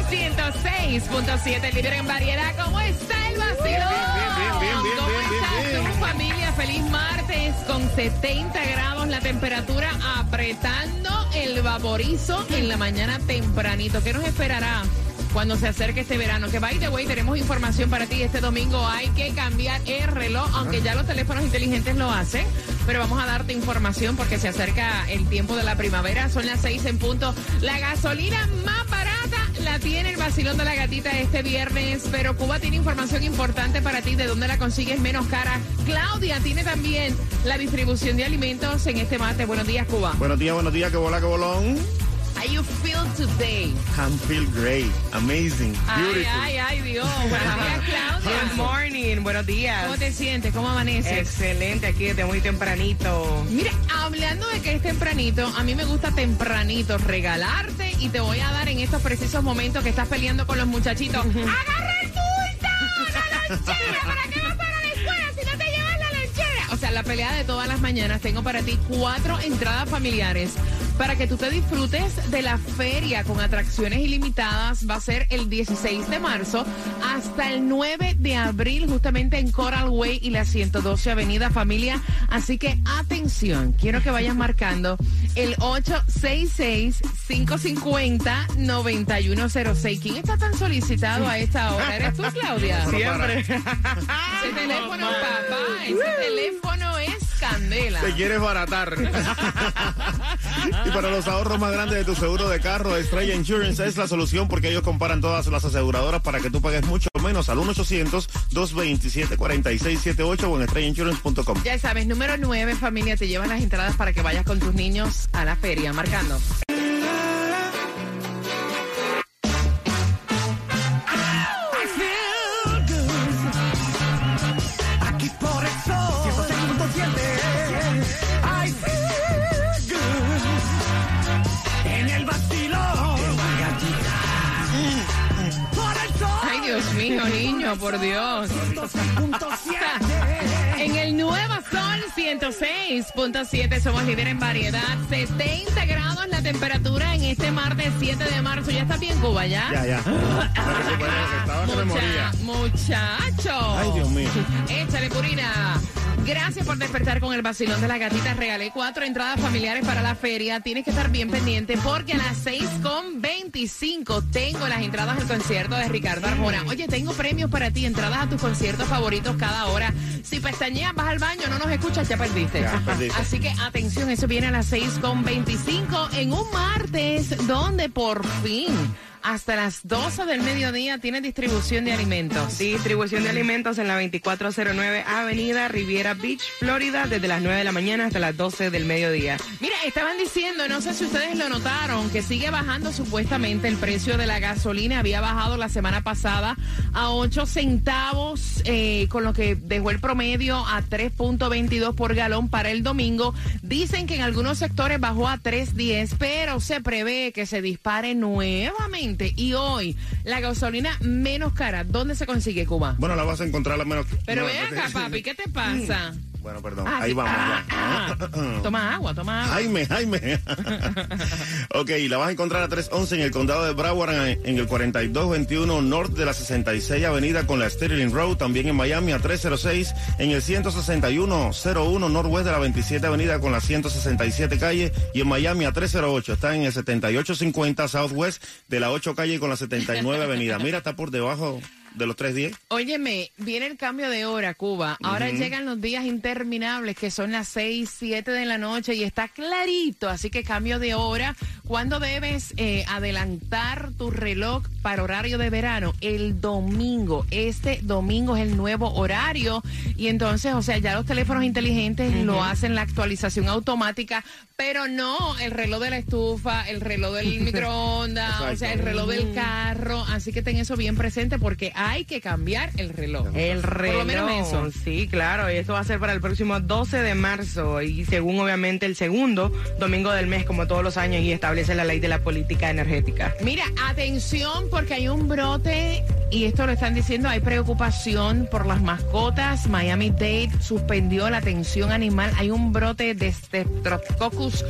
Sol 106.7, líder en variedad. ¿Cómo está el vacilón? Bien, bien, bien, bien, ¿Cómo bien, bien, bien. familia? Feliz martes con 70 grados la temperatura, apretando el vaporizo en la mañana tempranito. ¿Qué nos esperará? Cuando se acerque este verano, que by the way, tenemos información para ti. Este domingo hay que cambiar el reloj, aunque ya los teléfonos inteligentes lo hacen. Pero vamos a darte información porque se acerca el tiempo de la primavera. Son las seis en punto. La gasolina más barata la tiene el vacilón de la gatita este viernes. Pero Cuba tiene información importante para ti de dónde la consigues menos cara. Claudia tiene también la distribución de alimentos en este mate. Buenos días, Cuba. Buenos días, buenos días, que bola, que bolón. How you feel today? I feel great, amazing, Ay, beautiful. ay, ay, Dios. Buenos días, Claudia. Good morning, buenos días. ¿Cómo te sientes? ¿Cómo amaneces? Excelente, aquí desde muy tempranito. Mira, hablando de que es tempranito, a mí me gusta tempranito regalarte y te voy a dar en estos precisos momentos que estás peleando con los muchachitos. ¡Agarra el bulto! ¡La lonchera! ¿Para qué vas para la escuela si no te llevas la lonchera? O sea, la pelea de todas las mañanas. Tengo para ti cuatro entradas familiares para que tú te disfrutes de la feria con atracciones ilimitadas. Va a ser el 16 de marzo hasta el 9 de abril, justamente en Coral Way y la 112 Avenida Familia. Así que atención, quiero que vayas marcando el 866-550-9106. ¿Quién está tan solicitado a esta hora? ¿Eres tú, Claudia? Siempre. Ese teléfono, papá, ese teléfono es candela. Te quieres baratar. y para los ahorros más grandes de tu seguro de carro, Estrella Insurance es la solución porque ellos comparan todas las aseguradoras para que tú pagues mucho menos al 1-800-227-4678 o en estrellainsurance.com. Ya sabes, número 9, familia, te llevan las entradas para que vayas con tus niños a la feria, marcando. Niño, por Dios. 106.7. En el Nuevo Sol 106.7 somos líder en variedad. 70 grados la temperatura en este martes 7 de marzo. ¿Ya está bien, Cuba, ya? Ya, ya. Mucha- muchacho. Ay, Dios mío. Échale, Purina. Gracias por despertar con el vacilón de la gatita. Regalé cuatro entradas familiares para la feria. Tienes que estar bien pendiente porque a las 6.25 tengo las entradas al concierto de Ricardo Arjona. Oye, tengo premios para ti, entradas a tus conciertos favoritos cada hora. Si pestañeas, vas al baño, no nos escuchas, ya perdiste. Ya, perdiste. Así que atención, eso viene a las 6.25 en un martes donde por fin hasta las 12 del mediodía tiene distribución de alimentos. Distribución de alimentos en la 2409 Avenida Riviera Beach, Florida, desde las 9 de la mañana hasta las 12 del mediodía. Mira, estaban diciendo, no sé si ustedes lo notaron, que sigue bajando supuestamente el precio de la gasolina. Había bajado la semana pasada a 8 centavos, eh, con lo que dejó el promedio a 3.22 por galón para el domingo. Dicen que en algunos sectores bajó a 3.10, pero se prevé que se dispare nuevamente. Y hoy, la gasolina menos cara, ¿dónde se consigue, Cuba? Bueno, la vas a encontrar la menos. Pero no, ven acá, papi, ¿qué te pasa? Bueno, perdón. Ah, Ahí sí. vamos. Ah, ah. Toma agua, toma agua. Jaime, Jaime. ok, la vas a encontrar a 311 en el condado de Broward, en el 4221 norte de la 66 avenida con la Sterling Road. También en Miami a 306 en el 16101 norwest de la 27 avenida con la 167 calle. Y en Miami a 308 está en el 7850 southwest de la 8 calle con la 79 avenida. Mira, está por debajo de los 310. Óyeme, viene el cambio de hora, Cuba. Ahora llegan los días interminables, que son las 6, 7 de la noche, y está clarito. Así que cambio de hora. ¿Cuándo debes eh, adelantar tu reloj para horario de verano? El domingo. Este domingo es el nuevo horario. Y entonces, o sea, ya los teléfonos inteligentes lo hacen la actualización automática, pero no el reloj de la estufa, el reloj del microondas, o sea, el reloj del carro. Así que ten eso bien presente porque hay que cambiar el reloj. El reloj. Por lo menos eso. Sí, claro. Y esto va a ser para el próximo 12 de marzo. Y según obviamente el segundo domingo del mes, como todos los años, y establece la ley de la política energética. Mira, atención porque hay un brote y esto lo están diciendo, hay preocupación por las mascotas. Miami Dade suspendió la atención animal. Hay un brote de Streptococcus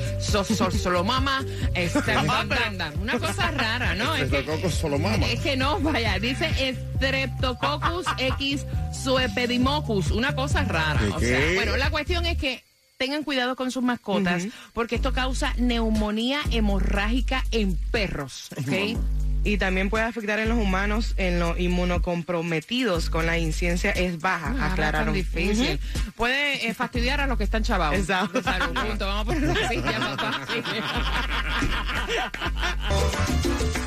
solomama. Una cosa rara, ¿no? Es que, Streptococcus solomama. es que no, vaya, dice Streptococcus X suepedimocus. Una cosa rara. Bueno, la cuestión es que tengan cuidado con sus mascotas porque esto causa neumonía hemorrágica en perros, ¿ok? Y también puede afectar en los humanos, en los inmunocomprometidos con la incidencia es baja, Ah, aclararon. difícil. Puede eh, fastidiar a los que están chavados. Exacto. De salud, punto. Vamos a ponerlo así, ya.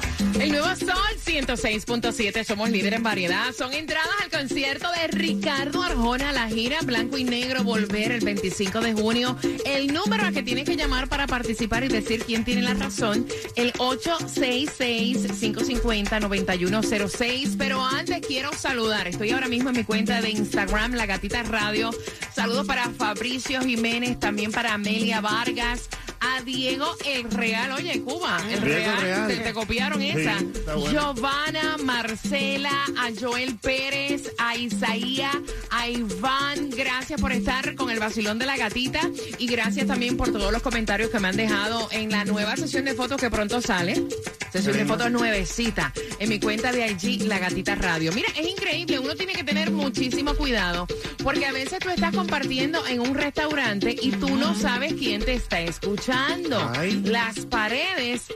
El nuevo Sol 106.7, somos líder en variedad. Son entradas al concierto de Ricardo Arjona, la gira Blanco y Negro Volver el 25 de junio. El número al que tienes que llamar para participar y decir quién tiene la razón, el 866-550-9106. Pero antes quiero saludar, estoy ahora mismo en mi cuenta de Instagram, La Gatita Radio. Saludos para Fabricio Jiménez, también para Amelia Vargas. A Diego el Real, oye, Cuba, el Diego Real, Real. Te, te copiaron esa. Sí, está bueno. Giovanna, Marcela, a Joel Pérez, a Isaía, a Iván, gracias por estar con el vacilón de la gatita y gracias también por todos los comentarios que me han dejado en la nueva sesión de fotos que pronto sale. Sesión de fotos nuevecita en mi cuenta de IG, La Gatita Radio. Mira, es increíble, uno tiene que tener muchísimo cuidado porque a veces tú estás compartiendo en un restaurante y tú no sabes quién te está escuchando. Ay. Las paredes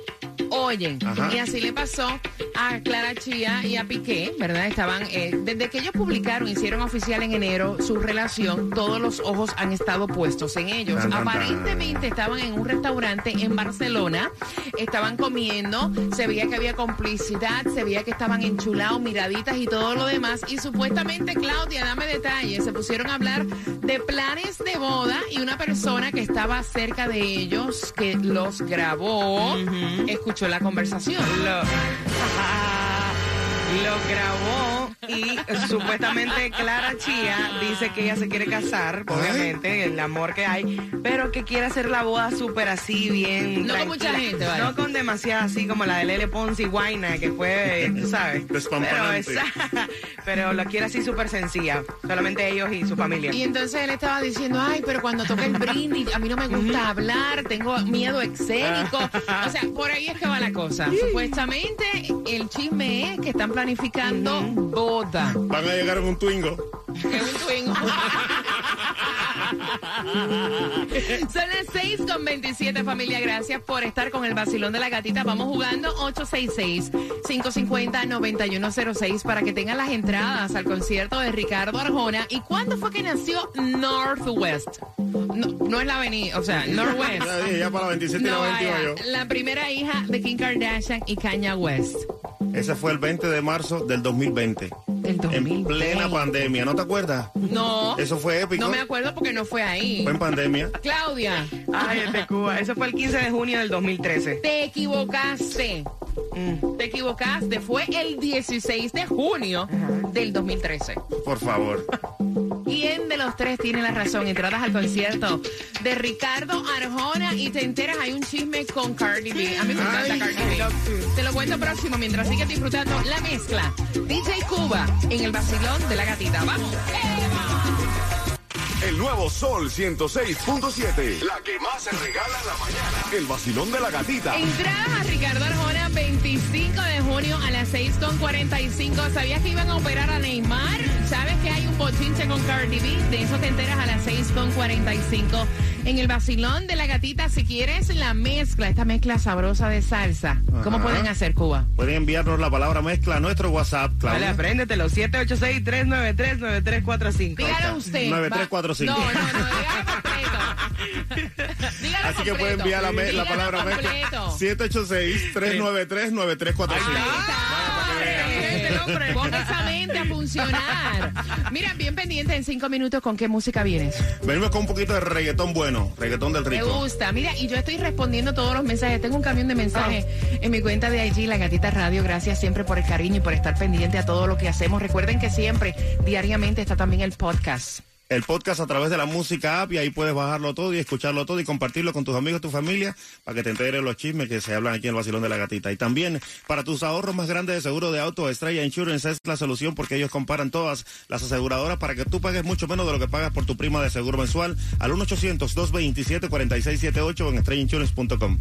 oyen. Ajá. Y así le pasó a Clara Chía y a Piqué, ¿verdad? Estaban, eh, desde que ellos publicaron, hicieron oficial en enero su relación, todos los ojos han estado puestos en ellos. Tan, tan, tan. Aparentemente estaban en un restaurante en Barcelona, estaban comiendo, se veía que había complicidad, se veía que estaban enchulados, miraditas y todo lo demás. Y supuestamente, Claudia, dame detalles, se pusieron a hablar de planes de boda y una persona que estaba cerca de ellos, que los grabó, escuchó la conversación. Lo, grabó y supuestamente Clara Chía dice que ella se quiere casar, obviamente, el amor que hay, pero que quiere hacer la boda súper así, bien. No con tranquila. mucha gente, vale. No con demasiada así como la de Lele Pons y Guaina, que fue, tú sabes. Pero, esa- pero lo quiere así súper sencilla, solamente ellos y su familia. Y entonces él estaba diciendo, ay, pero cuando toca el brindis, a mí no me gusta hablar, tengo miedo escénico. O sea, por ahí es que va la cosa. Supuestamente el chisme es que están planificando Van a llegar en un Twingo. Un twingo. Son las 6 con 27, familia. Gracias por estar con el vacilón de la gatita. Vamos jugando 866-550-9106 para que tengan las entradas al concierto de Ricardo Arjona. ¿Y cuándo fue que nació Northwest? No, no es la avenida, o sea, Northwest. Ya dije, ya para la 27 y la No, 20 vaya, yo. la primera hija de Kim Kardashian y Kanye West. Ese fue el 20 de marzo del 2020. Del En 2020. plena pandemia, ¿no te acuerdas? No. Eso fue épico. No me acuerdo porque no fue ahí. Fue en pandemia. Claudia, Ay, es de Cuba. Eso fue el 15 de junio del 2013. te equivocaste. Mm. Te equivocaste. Fue el 16 de junio del 2013. Por favor. ¿Quién de los tres tiene la razón? Entradas al concierto de Ricardo Arjona y te enteras, hay un chisme con Cardi B. A mí me encanta Ay. Cardi B. Te lo cuento próximo mientras sigues disfrutando la mezcla. DJ Cuba en el vacilón de la gatita. ¡Vamos! El nuevo Sol 106.7. La que más se regala en la mañana. El vacilón de la gatita. Entradas a Ricardo Arjona 25 de junio a las 6.45. ¿Sabías que iban a operar a Neymar? ¿Sabes que hay un bochinche con Cardi B? De eso te enteras a las 6.45. En el vacilón de la gatita, si quieres la mezcla, esta mezcla sabrosa de salsa, ¿cómo pueden hacer, Cuba? Pueden enviarnos la palabra mezcla a nuestro WhatsApp, Claudia. Vale, apréndetelo, 786-393-9345. Dígalo usted. 9345. No, no, no, Así completo. que pueden enviar la, la palabra mezcla. 786 393 9343 Pon esa mente a funcionar. Mira, bien pendiente en cinco minutos con qué música vienes. Venimos con un poquito de reggaetón bueno, reggaetón del rico. Me gusta. Mira, y yo estoy respondiendo todos los mensajes. Tengo un camión de mensajes ah. en mi cuenta de IG, La Gatita Radio. Gracias siempre por el cariño y por estar pendiente a todo lo que hacemos. Recuerden que siempre, diariamente, está también el podcast. El podcast a través de la música app y ahí puedes bajarlo todo y escucharlo todo y compartirlo con tus amigos, tu familia, para que te enteres los chismes que se hablan aquí en el vacilón de la gatita. Y también para tus ahorros más grandes de seguro de auto, Estrella Insurance es la solución porque ellos comparan todas las aseguradoras para que tú pagues mucho menos de lo que pagas por tu prima de seguro mensual al 1-800-227-4678 o en estrellainsurance.com.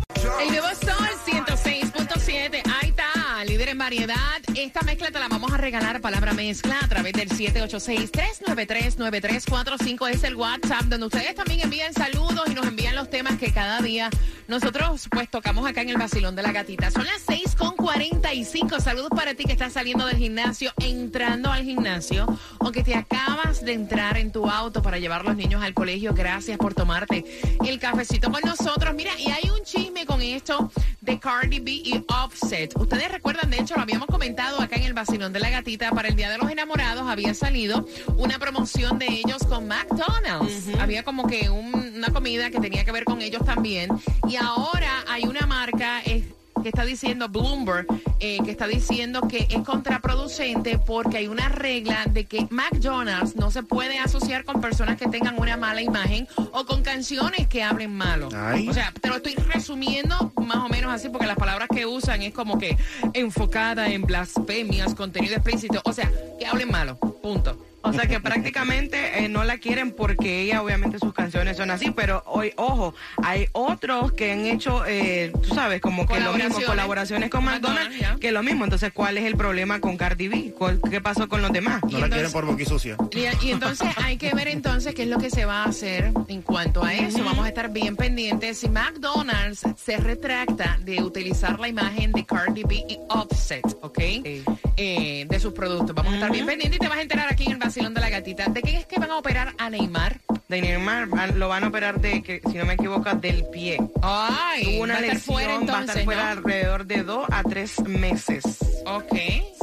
variedad. Esta mezcla te la vamos a regalar, palabra mezcla, a través del 786-393-9345. Es el WhatsApp, donde ustedes también envían saludos y nos envían los temas que cada día nosotros pues tocamos acá en el vacilón de la gatita. Son las 6.45. Saludos para ti que estás saliendo del gimnasio, entrando al gimnasio, o que te acabas de entrar en tu auto para llevar los niños al colegio. Gracias por tomarte el cafecito con nosotros. Mira, y hay un chisme con esto de Cardi B y Offset. Ustedes recuerdan, de hecho, lo habíamos comentado acá en el vacilón de la gatita. Para el Día de los Enamorados había salido una promoción de ellos con McDonald's. Había como que un- una comida que tenía que ver con ellos también. Y ahora hay una marca. eh, que está diciendo Bloomberg, eh, que está diciendo que es contraproducente porque hay una regla de que McDonald's no se puede asociar con personas que tengan una mala imagen o con canciones que hablen malo. Ay. O sea, te lo estoy resumiendo más o menos así porque las palabras que usan es como que enfocada en blasfemias, contenido explícito, o sea, que hablen malo, punto. O sea que prácticamente eh, no la quieren porque ella obviamente sus canciones son así, pero hoy, ojo, hay otros que han hecho, eh, tú sabes, como que lo mismo, Colaboraciones. con McDonald's, McDonald's, que lo mismo. Entonces, ¿cuál es el problema con Cardi B? ¿Cuál- ¿Qué pasó con los demás? No Y la entonces- quieren por boquisucia. Y, y entonces hay que ver entonces qué es lo que se va a hacer en cuanto a eso. Vamos a estar bien pendientes. Si McDonald's se retracta de utilizar la imagen de Cardi B y Offset, ¿ok? Sí. Eh, de sus productos. Vamos a estar bien pendientes y te vas a enterar aquí en el vacilón de la gatita. ¿De qué es que van a operar a Neymar? De Neymar van- lo van a operar de, que, si no me equivoco, del pie. Ay, Tuvo una va a estar lesión, fuera va a entonces, estar fuera ¿no? alrededor de dos a tres meses. Ok.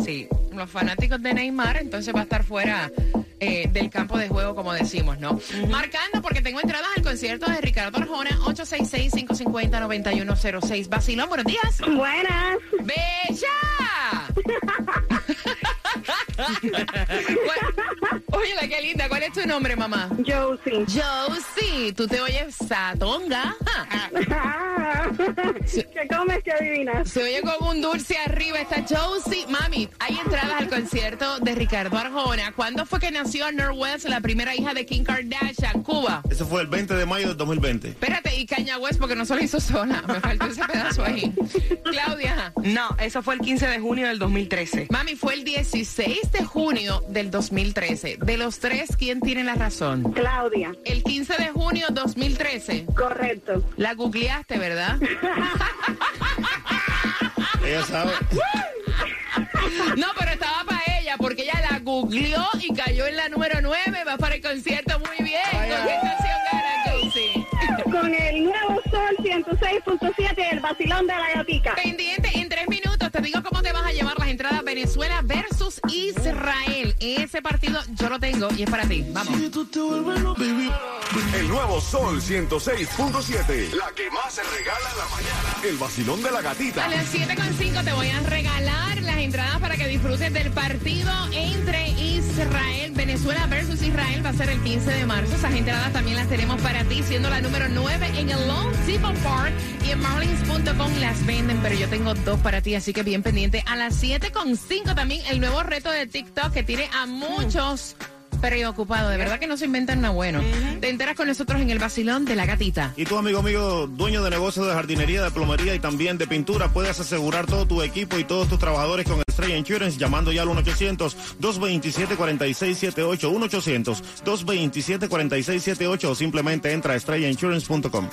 Sí. Los fanáticos de Neymar, entonces va a estar fuera eh, del campo de juego, como decimos, ¿no? Marcando, porque tengo entradas al concierto de Ricardo Arjona, 866-550-9106. Vacilón, buenos días. Buenas. ¡Bella! ¿Cuál- Oye, qué linda. ¿Cuál es tu nombre, mamá? Josie. Josie. Tú te oyes satonga. ¿Qué comes que adivinas? Se oye con un dulce arriba. Está Josie. Mami, hay entradas al concierto de Ricardo Arjona. ¿Cuándo fue que nació Norwest, la primera hija de Kim Kardashian? Cuba. Ese fue el 20 de mayo del 2020. Espérate, y Caña West, porque no se lo hizo sola. Me faltó ese pedazo ahí. Claudia. No, eso fue el 15 de junio del 2013. Mami, fue el 16 de junio del 2013. De los tres, ¿quién tiene la razón? Claudia. El 15 de junio 2013. Correcto. La googleaste, ¿verdad? Ella sabe. No, pero estaba para ella, porque ella la googleó y cayó en la número 9. Va para el concierto muy bien. ¿Con qué estación gana, Josie? Con el nuevo Sol 106.7, el vacilón de la gatica. Pendiente, en tres minutos te digo cómo te vas a llevar las entradas Venezuela versus Israel. Ese partido yo lo tengo y es para ti. Vamos. El nuevo Sol 106.7. La que más se regala en la mañana. El vacilón de la gatita. A las 7.5 te voy a regalar las entradas para que disfrutes del partido entre Israel, Venezuela versus Israel. Va a ser el 15 de marzo. Esas entradas también las tenemos para ti, siendo la número 9 en el Lone Depot Park y en Marlins.com las venden, pero yo tengo dos para ti, así que bien pendiente. A las 7.5 también el nuevo reto de TikTok que tiene a muchos preocupado. De verdad que no se inventan nada bueno. Te enteras con nosotros en el vacilón de la gatita. Y tú, amigo mío, dueño de negocio de jardinería, de plomería y también de pintura, puedes asegurar todo tu equipo y todos tus trabajadores con Estrella Insurance llamando ya al 1-800-227-4678, 1-800-227-4678 o simplemente entra a estrellainsurance.com.